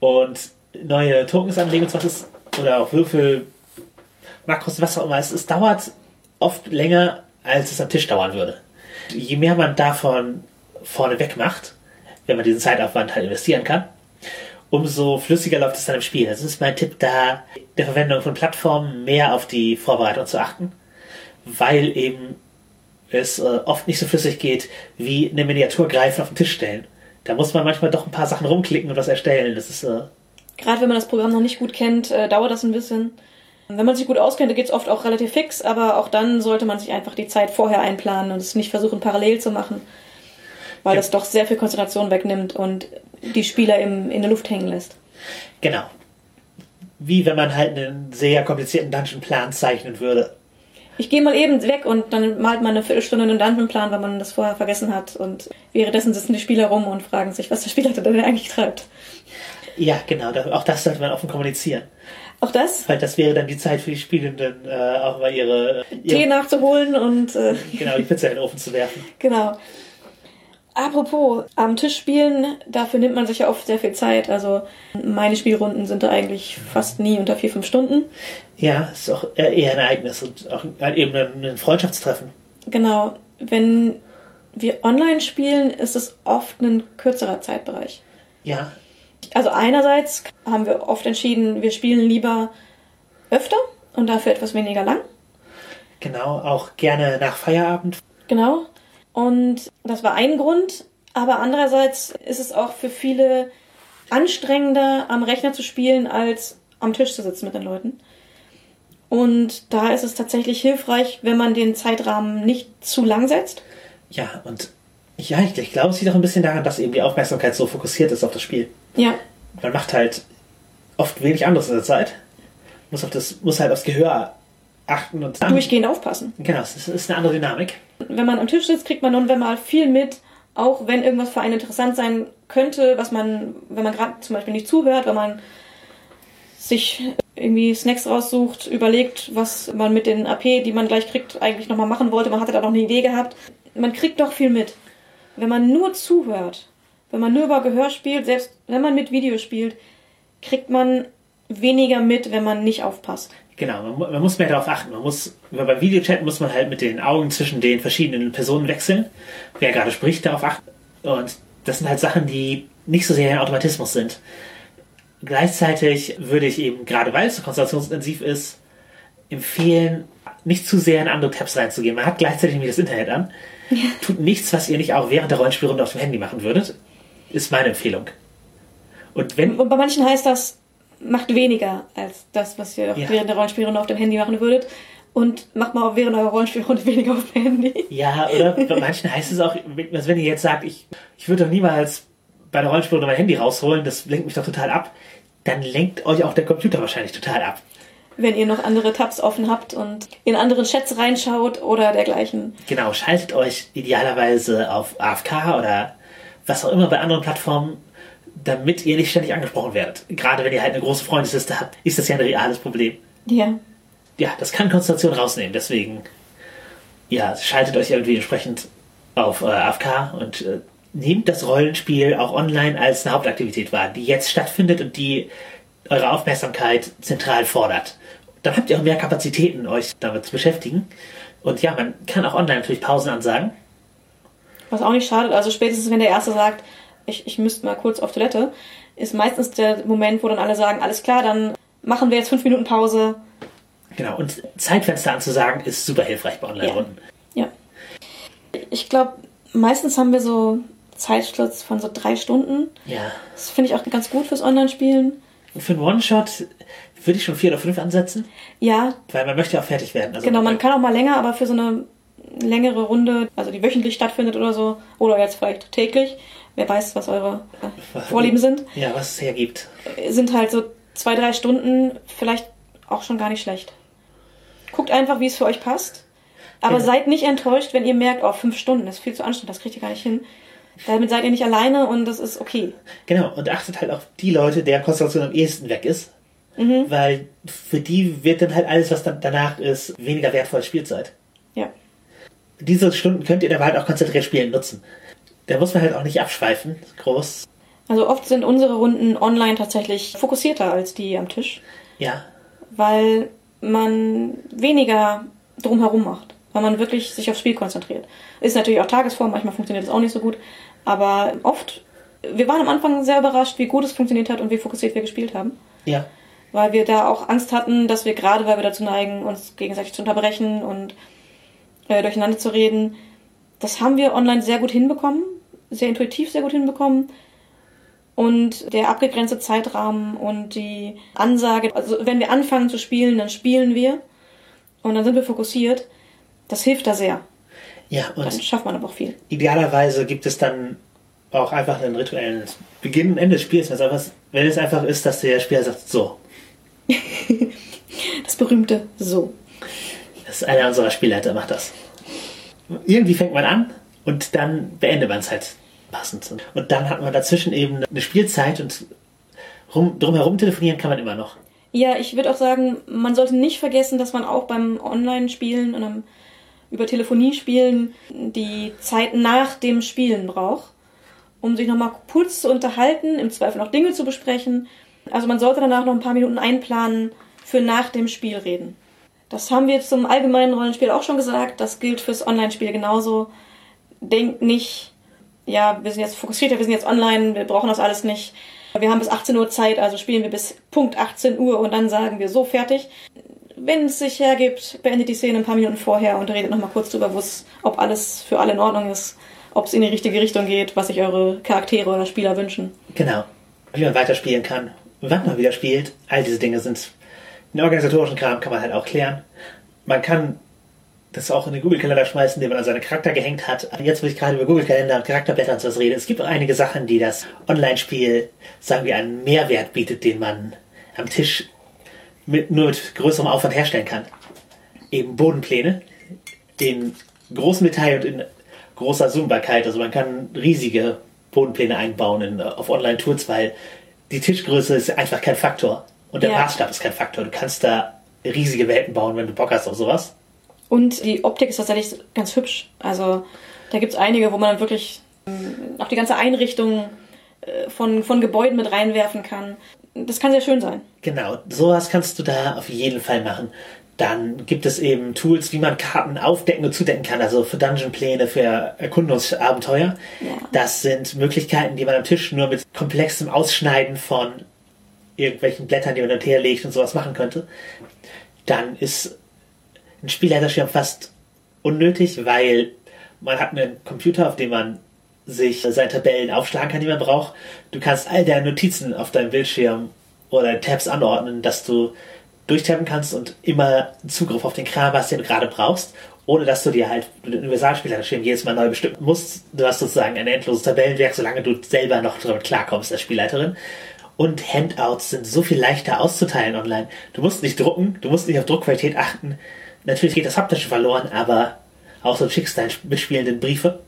und neue Tokens anlegen und was ist, oder auch Würfel, Makros, was auch immer. Es, es dauert oft länger, als es am Tisch dauern würde. Je mehr man davon vorne weg macht, wenn man diesen Zeitaufwand halt investieren kann, umso flüssiger läuft es dann im Spiel. Das ist mein Tipp da, der Verwendung von Plattformen mehr auf die Vorbereitung zu achten, weil eben es äh, oft nicht so flüssig geht, wie eine Miniatur greifen auf den Tisch stellen. Da muss man manchmal doch ein paar Sachen rumklicken und was erstellen. Das ist äh, Gerade wenn man das Programm noch nicht gut kennt, äh, dauert das ein bisschen. Wenn man sich gut auskennt, geht es oft auch relativ fix, aber auch dann sollte man sich einfach die Zeit vorher einplanen und es nicht versuchen, parallel zu machen, weil Ja. das doch sehr viel Konzentration wegnimmt und die Spieler im, in der Luft hängen lässt. genau. Wie wenn man halt einen sehr komplizierten Dungeon-Plan zeichnen würde. Ich gehe mal eben weg und dann malt man eine Viertelstunde einen Dungeonplan, weil man das vorher vergessen hat und währenddessen sitzen die Spieler rum und fragen sich, was der Spielleiter denn eigentlich treibt. Ja, genau. Da, auch das sollte man offen kommunizieren. Auch das, Weil das wäre dann die Zeit für die Spielenden, äh, auch mal ihre, Tee ihre nachzuholen und äh, genau, die Pizza in den Ofen zu werfen. Genau. Apropos, am Tisch spielen, dafür nimmt man sich ja oft sehr viel Zeit. Also meine Spielrunden sind da eigentlich fast nie unter vier, fünf Stunden. Ja, ist auch eher ein Ereignis und auch eben ein Freundschaftstreffen. Genau. Wenn wir online spielen, ist es oft ein kürzerer Zeitbereich. Ja, Also einerseits haben wir oft entschieden, wir spielen lieber öfter und dafür etwas weniger lang. genau. Auch gerne nach Feierabend. Genau. Und das war ein Grund. Aber andererseits ist es auch für viele anstrengender, am Rechner zu spielen, als am Tisch zu sitzen mit den Leuten. Und da ist es tatsächlich hilfreich, wenn man den Zeitrahmen nicht zu lang setzt. Ja, und ja, ich, ich glaube, es liegt auch ein bisschen daran, dass eben die Aufmerksamkeit so fokussiert ist auf das Spiel. Ja, Man macht halt oft wenig anderes in der Zeit. Muss, auf das, muss halt aufs Gehör achten und durchgehend aufpassen. Genau, es ist, eine andere Dynamik. Wenn man am Tisch sitzt, kriegt man nun wenn mal viel mit, auch wenn irgendwas für einen interessant sein könnte, was man, wenn man gerade zum Beispiel nicht zuhört, wenn man sich irgendwie Snacks raussucht, überlegt, was man mit den AP, die man gleich kriegt, eigentlich nochmal machen wollte. Man hatte da noch eine Idee gehabt. Man kriegt doch viel mit. Wenn man nur zuhört, wenn man nur über Gehör spielt, selbst wenn man mit Video spielt, kriegt man weniger mit, wenn man nicht aufpasst. Genau, man, man muss mehr darauf achten. Man muss, beim Videochat muss man halt mit den Augen zwischen den verschiedenen Personen wechseln. Wer gerade spricht, darauf achten. Und das sind halt Sachen, die nicht so sehr ein Automatismus sind. Gleichzeitig würde ich eben, gerade weil es so konzentrationsintensiv ist, empfehlen, nicht zu sehr in andere Tabs reinzugehen. Man hat gleichzeitig nämlich das Internet an. Tut nichts, was ihr nicht auch während der Rollenspielrunde auf dem Handy machen würdet. ist meine Empfehlung. Und wenn, Und bei manchen heißt das, macht weniger als das, was ihr Ja. während der Rollenspielrunde auf dem Handy machen würdet. Und macht mal auch während eurer Rollenspielrunde weniger auf dem Handy. ja, oder bei manchen heißt es auch, also wenn ihr jetzt sagt, ich, ich würde doch niemals bei der Rollenspielrunde mein Handy rausholen, das lenkt mich doch total ab, dann lenkt euch auch der Computer wahrscheinlich total ab. Wenn ihr noch andere Tabs offen habt und in anderen Chats reinschaut oder dergleichen. Genau, schaltet euch idealerweise auf AFK oder was auch immer bei anderen Plattformen, damit ihr nicht ständig angesprochen werdet. Gerade wenn ihr halt eine große Freundesliste habt, ist das ja ein reales Problem. Ja. Ja, das kann Konzentration rausnehmen, deswegen ja, schaltet euch irgendwie entsprechend auf äh, AFK und äh, nehmt das Rollenspiel auch online als eine Hauptaktivität wahr, die jetzt stattfindet und die eure Aufmerksamkeit zentral fordert. Dann habt ihr auch mehr Kapazitäten, euch damit zu beschäftigen. Und ja, man kann auch online natürlich Pausen ansagen. Was auch nicht schadet, also spätestens wenn der Erste sagt, ich, ich müsste mal kurz auf Toilette, ist meistens der Moment, wo dann alle sagen, alles klar, dann machen wir jetzt fünf Minuten Pause. Genau, und Zeitfenster anzusagen ist super hilfreich bei Online-Runden. Ja. Ich glaube, meistens haben wir so Zeitschlitz von so drei Stunden. Ja. Das finde ich auch ganz gut fürs Online-Spielen. Für einen One-Shot würde ich schon vier oder fünf ansetzen, Ja, weil man möchte ja auch fertig werden. Also genau, man kann auch mal länger, aber für so eine längere Runde, also die wöchentlich stattfindet oder so, oder jetzt vielleicht täglich, wer weiß, was eure äh, Vorlieben sind, Ja, was es hergibt. sind halt so zwei, drei Stunden vielleicht auch schon gar nicht schlecht. Guckt einfach, wie es für euch passt. Aber Genau. seid nicht enttäuscht, wenn ihr merkt, oh, fünf Stunden ist viel zu anstrengend, das kriegt ihr gar nicht hin. Damit seid ihr nicht alleine und das ist okay. Genau, und achtet halt auf die Leute, deren Konzentration am ehesten weg ist. Weil für die wird dann halt alles, was dann danach ist, weniger wertvoll als Spielzeit. Ja. Diese Stunden könnt ihr dann halt auch konzentriert spielen nutzen. Da muss man halt auch nicht abschweifen, groß. Also oft sind unsere Runden online tatsächlich fokussierter als die am Tisch, Ja, weil man weniger drumherum macht, weil man wirklich sich aufs Spiel konzentriert. Ist natürlich auch Tagesform, manchmal funktioniert das auch nicht so gut, aber oft, wir waren am Anfang sehr überrascht, wie gut es funktioniert hat und wie fokussiert wir gespielt haben, ja, weil wir da auch Angst hatten, dass wir gerade, weil wir dazu neigen, uns gegenseitig zu unterbrechen und äh, durcheinander zu reden, das haben wir online sehr gut hinbekommen, sehr intuitiv sehr gut hinbekommen. Und der abgegrenzte Zeitrahmen und die Ansage, also wenn wir anfangen zu spielen, dann spielen wir und dann sind wir fokussiert. Das hilft da sehr. ja, Dann und schafft man aber auch viel. idealerweise gibt es dann auch einfach einen rituellen Beginn und Ende des Spiels. Wenn es einfach, wenn es einfach ist, dass der Spieler sagt, so, Das berühmte So. Das ist einer unserer Spielleiter, macht das. Irgendwie fängt man an und dann beendet man es halt passend. Und dann hat man dazwischen eben eine Spielzeit und rum, drumherum telefonieren kann man immer noch. Ja, ich würde auch sagen, man sollte nicht vergessen, dass man auch beim Online-Spielen und am, über Telefonie spielen die Zeit nach dem Spielen braucht, um sich nochmal kurz zu unterhalten, im Zweifel noch Dinge zu besprechen. Also man sollte danach noch ein paar Minuten einplanen für nach dem Spiel reden. Das haben wir zum allgemeinen Rollenspiel auch schon gesagt. Das gilt fürs Online-Spiel genauso. Denkt nicht, ja, wir sind jetzt fokussiert, wir sind jetzt online, wir brauchen das alles nicht. Wir haben bis 18 Uhr Zeit, also spielen wir bis Punkt 18 Uhr und dann sagen wir so fertig. Wenn es sich hergibt, beendet die Szene ein paar Minuten vorher und redet nochmal kurz drüber, ob alles für alle in Ordnung ist, ob es in die richtige Richtung geht, was sich eure Charaktere oder Spieler wünschen. Genau. Wie man weiterspielen kann, wann man wieder spielt, all diese Dinge sind. Den organisatorischen Kram kann man halt auch klären. Man kann das auch in den Google-Kalender schmeißen, den man an seinen Charakter gehängt hat. Jetzt, wo ich gerade über Google-Kalender und Charakterblätter und sowas rede, es gibt auch einige Sachen, die das Online-Spiel, sagen wir, einen Mehrwert bietet, den man am Tisch mit, nur mit größerem Aufwand herstellen kann. Eben Bodenpläne in großem Detail und in großer Zoombarkeit. Also man kann riesige Bodenpläne einbauen in, auf Online-Tools, weil die Tischgröße ist einfach kein Faktor. Und der Ja. Maßstab ist kein Faktor. Du kannst da riesige Welten bauen, wenn du Bock hast auf sowas. Und die Optik ist tatsächlich ganz hübsch. Also da gibt es einige, wo man dann wirklich ähm, auch die ganze Einrichtung äh, von, von Gebäuden mit reinwerfen kann. Das kann sehr schön sein. Genau, sowas kannst du da auf jeden Fall machen. Dann gibt es eben Tools, wie man Karten aufdecken und zudecken kann, also für Dungeon-Pläne, für Erkundungsabenteuer. Ja. Das sind Möglichkeiten, die man am Tisch nur mit komplexem Ausschneiden von irgendwelchen Blättern, die man hin und her legt und sowas machen könnte. Dann ist ein Spielleiterschirm fast unnötig, weil man hat einen Computer, auf dem man sich seine Tabellen aufschlagen kann, die man braucht. Du kannst all deine Notizen auf deinem Bildschirm oder Tabs anordnen, dass du durchtappen kannst und immer Zugriff auf den Kram hast, den du gerade brauchst, ohne dass du dir halt den Universalspielerschirm jedes Mal neu bestimmen musst. Du hast sozusagen ein endloses Tabellenwerk, solange du selber noch damit klarkommst als Spielleiterin. Und Handouts sind so viel leichter auszuteilen online. Du musst nicht drucken, du musst nicht auf Druckqualität achten. Natürlich geht das Haptische verloren, aber auch so schickst deinen mitspielenden Briefe.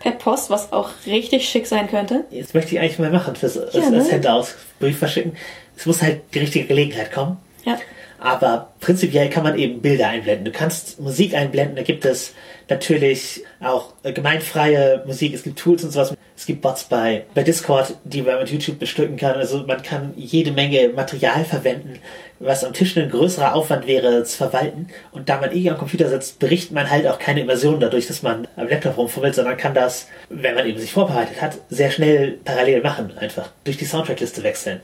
Per Post, was auch richtig schick sein könnte. Jetzt möchte ich eigentlich mal machen fürs Ja, als, ne? als Handout Brief verschicken. Es muss halt die richtige Gelegenheit kommen. Ja. Aber prinzipiell kann man eben Bilder einblenden. Du kannst Musik einblenden, da gibt es natürlich auch äh, gemeinfreie Musik, es gibt Tools und sowas. Es gibt Bots bei, bei Discord, die man mit YouTube bestücken kann. Also man kann jede Menge Material verwenden, was am Tisch ein größerer Aufwand wäre zu verwalten. Und da man eh am Computer sitzt, berichtet man halt auch keine Immersion dadurch, dass man am Laptop rumfummelt, sondern kann das, wenn man eben sich vorbereitet hat, sehr schnell parallel machen. Einfach durch die Soundtrackliste wechseln.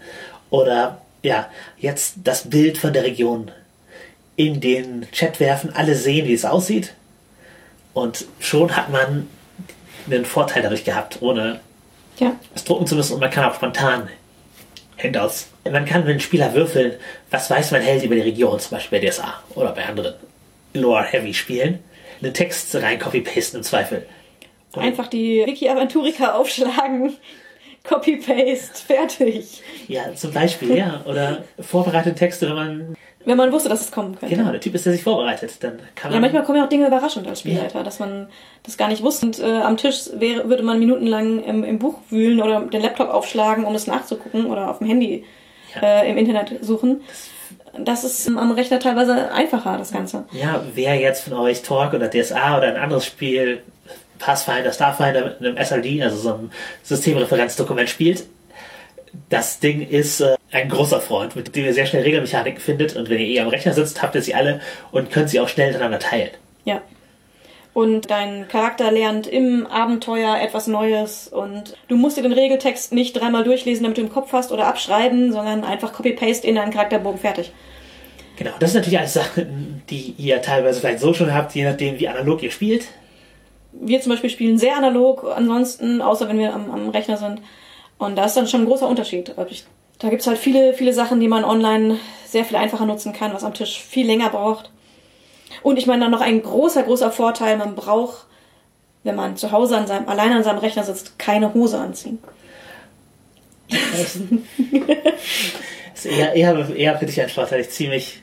Oder ja, jetzt das Bild von der Region in den Chat werfen, alle sehen, wie es aussieht. Und schon hat man einen Vorteil dadurch gehabt, ohne Ja. es drucken zu müssen. Und man kann auch spontan Handouts. Man kann mit dem Spieler würfeln, was weiß mein Held über die Region, zum Beispiel bei DSA oder bei anderen Lore-Heavy-Spielen. Einen Text rein copy-pasten im Zweifel. Und Einfach die Wiki Aventurica aufschlagen. Copy-Paste, fertig. Ja, zum Beispiel, ja. Oder vorbereitete Texte, wenn man. Wenn man wusste, dass es kommen könnte. Genau, der Typ ist, der sich vorbereitet. Dann kann man. Ja, manchmal kommen ja auch Dinge überraschend als Spielleiter, dass man das gar nicht wusste. Und äh, am Tisch wäre, würde man minutenlang im, im Buch wühlen oder den Laptop aufschlagen, um es nachzugucken oder auf dem Handy Ja. äh, im Internet suchen. Das ist am Rechner teilweise einfacher, das Ganze. Ja, wer jetzt von euch Talk oder DSA oder ein anderes Spiel, Pathfinder, Starfinder mit einem SLD, also so einem Systemreferenzdokument spielt, das Ding ist äh, ein großer Freund, mit dem ihr sehr schnell Regelmechaniken findet und wenn ihr eh am Rechner sitzt, habt ihr sie alle und könnt sie auch schnell miteinander teilen. Ja. Und dein Charakter lernt im Abenteuer etwas Neues und du musst dir den Regeltext nicht dreimal durchlesen, damit du im Kopf hast oder abschreiben, sondern einfach Copy-Paste in deinen Charakterbogen fertig. Genau, das sind natürlich alles Sachen, die ihr teilweise vielleicht so schon habt, je nachdem wie analog ihr spielt. Wir zum Beispiel spielen sehr analog, ansonsten, außer wenn wir am, am Rechner sind. Und da ist dann schon ein großer Unterschied. Also Da gibt's halt viele, viele Sachen, die man online sehr viel einfacher nutzen kann, was am Tisch viel länger braucht. Und ich meine dann noch ein großer, großer Vorteil, man braucht, wenn man zu Hause an seinem, allein an seinem Rechner sitzt, keine Hose anziehen. ist eher, eher, eher für dich ein Vorteil. Ich ziehe mich,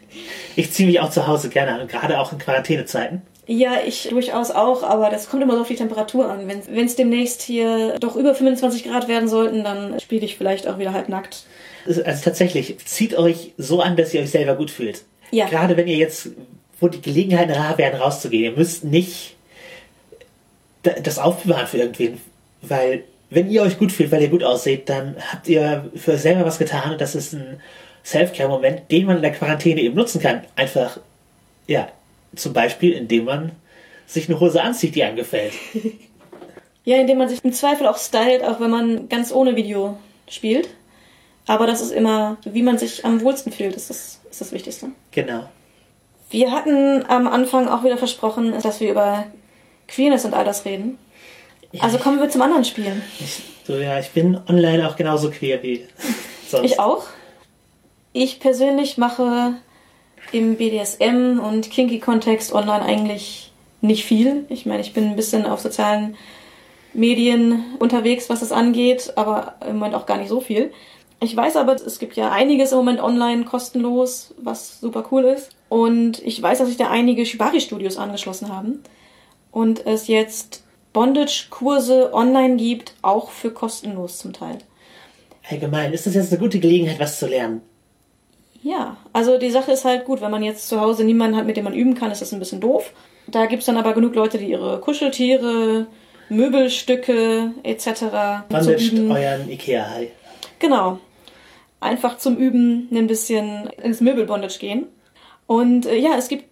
ich ziehe mich auch zu Hause gerne an, gerade auch in Quarantänezeiten. Ja, ich durchaus auch, aber das kommt immer so auf die Temperatur an. Wenn es demnächst hier doch über 25 Grad werden sollten, dann spiele ich vielleicht auch wieder halb nackt. Also tatsächlich, zieht euch so an, dass ihr euch selber gut fühlt. Ja. Gerade wenn ihr jetzt, wo die Gelegenheiten rar werden, rauszugehen, ihr müsst nicht da- das aufbewahren für irgendwen. Weil, wenn ihr euch gut fühlt, weil ihr gut ausseht, dann habt ihr für euch selber was getan und das ist ein Self-Care-Moment, den man in der Quarantäne eben nutzen kann. Einfach, ja, zum Beispiel, indem man sich eine Hose anzieht, die einem gefällt. Ja, indem man sich im Zweifel auch stylt, auch wenn man ganz ohne Video spielt. Aber das ist immer, wie man sich am wohlsten fühlt, ist das, ist das Wichtigste. Genau. Wir hatten am Anfang auch wieder versprochen, dass wir über Queerness und all das reden. Also kommen wir zum anderen Spielen. Ich, so, ja, ich bin online auch genauso queer wie sonst. Ich auch. Ich persönlich mache im BDSM und Kinky-Kontext online eigentlich nicht viel. Ich meine, ich bin ein bisschen auf sozialen Medien unterwegs, was das angeht, aber im Moment auch gar nicht so viel. Ich weiß aber, es gibt ja einiges im Moment online kostenlos, was super cool ist. Und ich weiß, dass sich da einige Shibari-Studios angeschlossen haben. Und es jetzt Bondage-Kurse online gibt, auch für kostenlos zum Teil. Allgemein, ist das jetzt eine gute Gelegenheit, was zu lernen? Ja, also die Sache ist halt gut, wenn man jetzt zu Hause niemanden hat, mit dem man üben kann, ist das ein bisschen doof. Da gibt's dann aber genug Leute, die ihre Kuscheltiere, Möbelstücke etc. Üben. euren Ikea-Hai. Genau. Einfach zum Üben ein bisschen ins Möbelbondage gehen. Und äh, ja, es gibt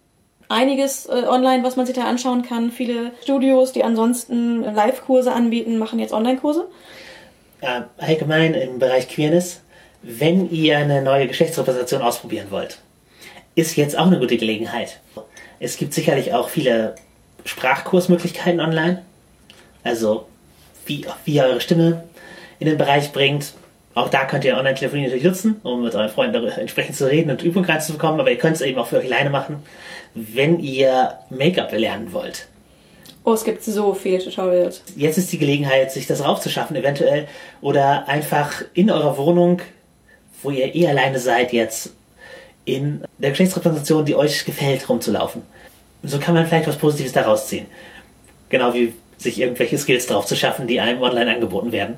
einiges äh, online, was man sich da anschauen kann. Viele Studios, die ansonsten Live-Kurse anbieten, machen jetzt Online-Kurse. Äh, allgemein im Bereich Queerness, wenn ihr eine neue Geschlechtsrepräsentation ausprobieren wollt, ist jetzt auch eine gute Gelegenheit. Es gibt sicherlich auch viele Sprachkursmöglichkeiten online. Also wie, wie ihr eure Stimme in den Bereich bringt. Auch da könnt ihr Online-Telefonie natürlich nutzen, um mit euren Freunden darüber entsprechend zu reden und Übungen reinzubekommen, aber ihr könnt es eben auch für euch alleine machen, wenn ihr Make-up lernen wollt. Oh, es gibt so viele Tutorials. Jetzt ist die Gelegenheit, sich das raufzuschaffen, eventuell, oder einfach in eurer Wohnung, wo ihr eh alleine seid, jetzt in der Geschlechtsrepräsentation, die euch gefällt, rumzulaufen. So kann man vielleicht was Positives daraus ziehen. Genau wie sich irgendwelche Skills drauf zu schaffen, die einem online angeboten werden.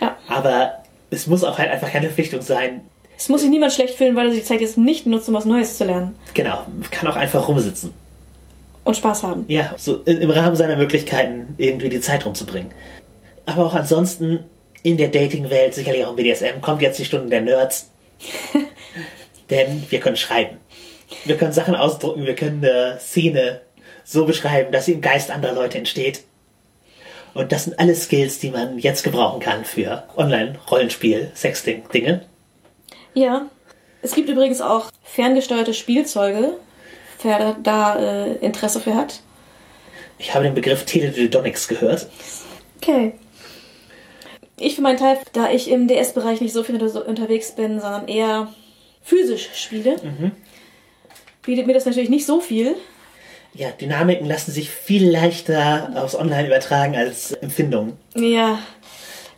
Ja. Aber es muss auch halt einfach keine Verpflichtung sein. Es muss sich niemand schlecht fühlen, weil er die Zeit jetzt nicht nutzt, um was Neues zu lernen. Genau, man kann auch einfach rumsitzen. Und Spaß haben. Ja, so im Rahmen seiner Möglichkeiten irgendwie die Zeit rumzubringen. Aber auch ansonsten in der Dating-Welt, sicherlich auch im BDSM, kommt jetzt die Stunde der Nerds. Denn wir können schreiben. Wir können Sachen ausdrucken, wir können eine Szene so beschreiben, dass sie im Geist anderer Leute entsteht. Und das sind alles Skills, die man jetzt gebrauchen kann für Online-Rollenspiel, Sexting-Dinge. Ja. Es gibt übrigens auch ferngesteuerte Spielzeuge, wer da, äh, Interesse für hat. Ich habe den Begriff Teledildonics gehört. Okay. Ich für meinen Teil, da ich im DS-Bereich nicht so viel unter- unterwegs bin, sondern eher physisch spiele, bietet mir das natürlich nicht so viel. Ja, Dynamiken lassen sich viel leichter aufs Online übertragen als Empfindungen. Ja,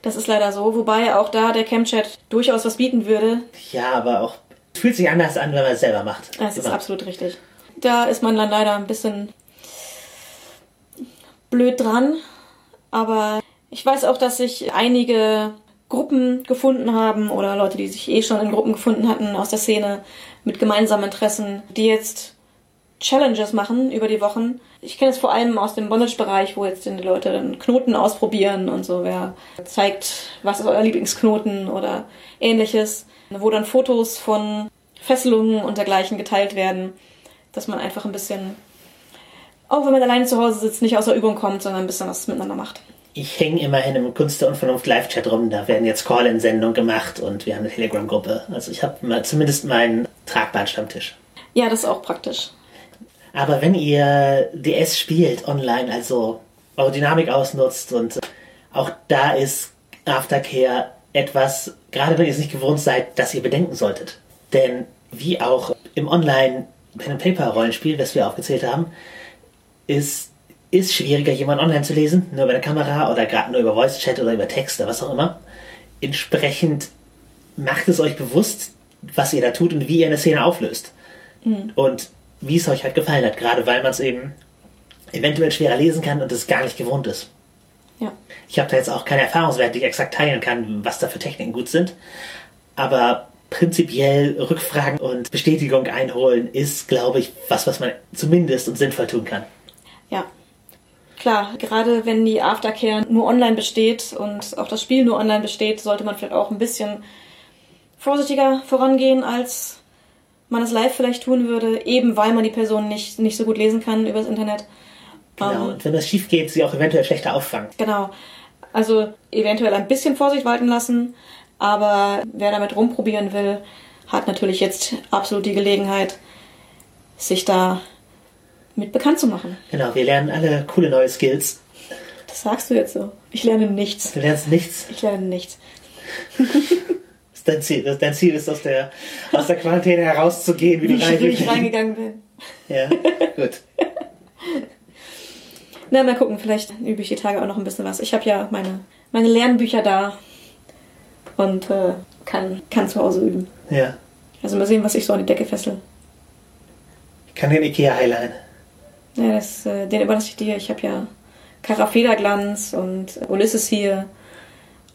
das ist leider so. Wobei auch da der Camchat durchaus was bieten würde. Ja, aber auch es fühlt sich anders an, wenn man es selber macht. Das ist Immer. absolut richtig. Da ist man dann leider ein bisschen blöd dran. Aber ich weiß auch, dass sich einige Gruppen gefunden haben oder Leute, die sich eh schon in Gruppen gefunden hatten aus der Szene mit gemeinsamen Interessen, die jetzt Challenges machen über die Wochen. Ich kenne es vor allem aus dem Bondage-Bereich, wo jetzt die Leute dann Knoten ausprobieren und so. Wer zeigt, was ist euer Lieblingsknoten oder ähnliches. Wo dann Fotos von Fesselungen und dergleichen geteilt werden, dass man einfach ein bisschen, auch wenn man alleine zu Hause sitzt, nicht aus der Übung kommt, sondern ein bisschen was miteinander macht. Ich hänge immerhin im Kunst der Unvernunft Live-Chat rum. Da werden jetzt Call-in-Sendungen gemacht und wir haben eine Telegram-Gruppe. Also ich habe mal zumindest meinen tragbaren Stammtisch. Ja, das ist auch praktisch. Aber wenn ihr DS spielt online, also eure Dynamik ausnutzt und auch da ist Aftercare etwas, gerade wenn ihr es nicht gewohnt seid, dass ihr bedenken solltet. Denn wie auch im Online Pen and Paper Rollenspiel, das wir aufgezählt haben, ist ist schwieriger, jemanden online zu lesen, nur über eine Kamera oder gerade nur über Voice Chat oder über Text oder was auch immer. Entsprechend macht es euch bewusst, was ihr da tut und wie ihr eine Szene auflöst. Und wie es euch halt gefallen hat, gerade weil man es eben eventuell schwerer lesen kann und es gar nicht gewohnt ist. Ja. Ich habe da jetzt auch keine Erfahrungswerte, die ich exakt teilen kann, was da für Techniken gut sind. Aber prinzipiell Rückfragen und Bestätigung einholen ist, glaube ich, was, was man zumindest und sinnvoll tun kann. Ja. Klar, gerade wenn die Aftercare nur online besteht und auch das Spiel nur online besteht, sollte man vielleicht auch ein bisschen vorsichtiger vorangehen, als man es live vielleicht tun würde, eben weil man die Person nicht, nicht so gut lesen kann übers Internet. Genau. Ähm, Und wenn das schief geht, sie auch eventuell schlechter auffangen. Genau. Also eventuell ein bisschen Vorsicht walten lassen, aber wer damit rumprobieren will, hat natürlich jetzt absolut die Gelegenheit, sich da mit bekannt zu machen. Genau, wir lernen alle coole neue Skills. Das sagst du jetzt so. Ich lerne nichts. Du lernst nichts. Ich lerne nichts. Das ist dein Ziel. Dein Ziel ist, aus der, aus der Quarantäne herauszugehen, wie, Wie du reingehst. reingegangen bin. Ja, gut. Na, mal gucken, vielleicht übe ich die Tage auch noch ein bisschen was. Ich habe ja meine, meine Lernbücher da und äh, kann, kann zu Hause üben. Ja. Also mal sehen, was ich so an die Decke fessel. Ich kann den Ikea Highline. Ja, das, äh, den überlasse ich dir. Ich habe ja Karafederglanz und Ulysses hier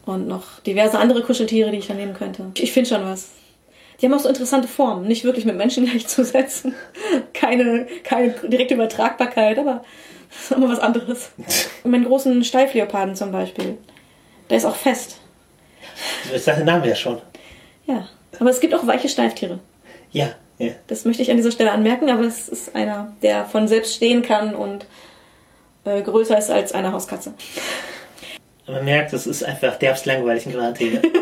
und noch diverse andere Kuscheltiere, die ich da nehmen könnte. Ich finde schon was. Die haben auch so interessante Formen, nicht wirklich mit Menschen gleichzusetzen. Keine, keine direkte Übertragbarkeit, aber das ist immer was anderes. Und meinen großen Steifleoparden zum Beispiel. Der ist auch fest. Das sagt den Namen ja schon. Ja. Aber es gibt auch weiche Steiftiere. Ja, ja. Das möchte ich an dieser Stelle anmerken, aber es ist einer, der von selbst stehen kann und äh, größer ist als eine Hauskatze. Man merkt, es ist einfach derbst langweilig in Quarantäne.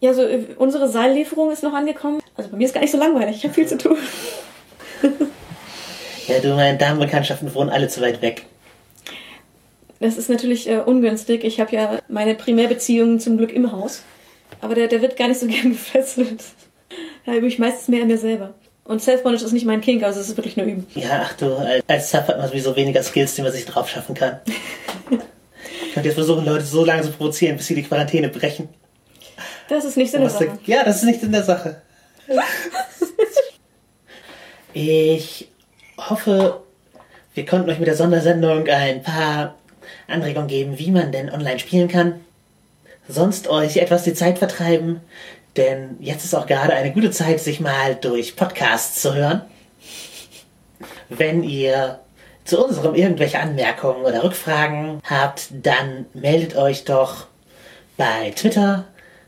Ja, so äh, unsere Seillieferung ist noch angekommen. Also bei mir ist gar nicht so langweilig. Ich habe viel zu tun. ja, du, meine Damenbekanntschaften wohnen alle zu weit weg. Das ist natürlich äh, ungünstig. Ich habe ja meine Primärbeziehung zum Glück im Haus. Aber der, der wird gar nicht so gern gefesselt. Da übe ich meistens mehr an mir selber. Und Self-Bondage ist nicht mein Kink, also es ist wirklich nur üben. Ja, ach du, als- Sub hat man sowieso weniger Skills, die man sich drauf schaffen kann. ich könnte jetzt versuchen, Leute so lange zu provozieren, bis sie die Quarantäne brechen. Das ist nicht Sinn der Sache. ja, das ist nicht in der Sache. Ich hoffe, wir konnten euch mit der Sondersendung ein paar Anregungen geben, wie man denn online spielen kann. Sonst euch etwas die Zeit vertreiben, denn jetzt ist auch gerade eine gute Zeit, sich mal durch Podcasts zu hören. Wenn ihr zu unserem irgendwelche Anmerkungen oder Rückfragen habt, dann meldet euch doch bei Twitter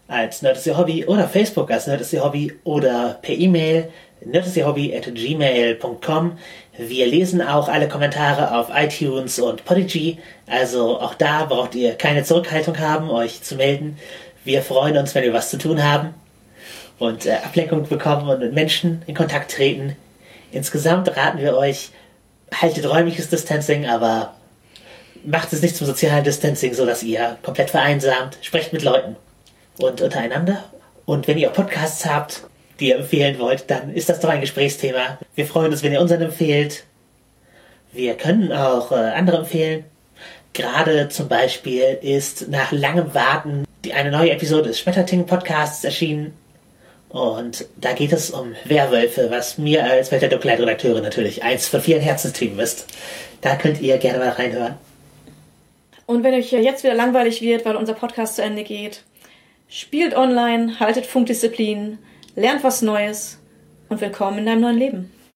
als Nerd Hobby oder Facebook als Nerd Hobby oder per E-Mail nerdistierhobby.gmail.com. Wir lesen auch alle Kommentare auf iTunes und Podigy, also auch da braucht ihr keine Zurückhaltung haben, euch zu melden. Wir freuen uns, wenn wir was zu tun haben und äh, Ablenkung bekommen und mit Menschen in Kontakt treten. Insgesamt raten wir euch, haltet räumliches Distancing, aber macht es nicht zum sozialen Distancing, so dass ihr komplett vereinsamt. Sprecht mit Leuten und untereinander. Und wenn ihr Podcasts habt, die ihr empfehlen wollt, dann ist das doch ein Gesprächsthema. Wir freuen uns, wenn ihr unseren empfehlt. Wir können auch äh, andere empfehlen. Gerade zum Beispiel ist nach langem Warten die, eine neue Episode des Schmetterting Podcasts erschienen. Und da geht es um Werwölfe, was mir als Welt der Dunkelheit-Redakteurin natürlich eins von vielen Herzensthemen ist. Da könnt ihr gerne mal reinhören. Und wenn euch jetzt wieder langweilig wird, weil unser Podcast zu Ende geht, spielt online, haltet Funkdisziplin, lernt was Neues und willkommen in deinem neuen Leben.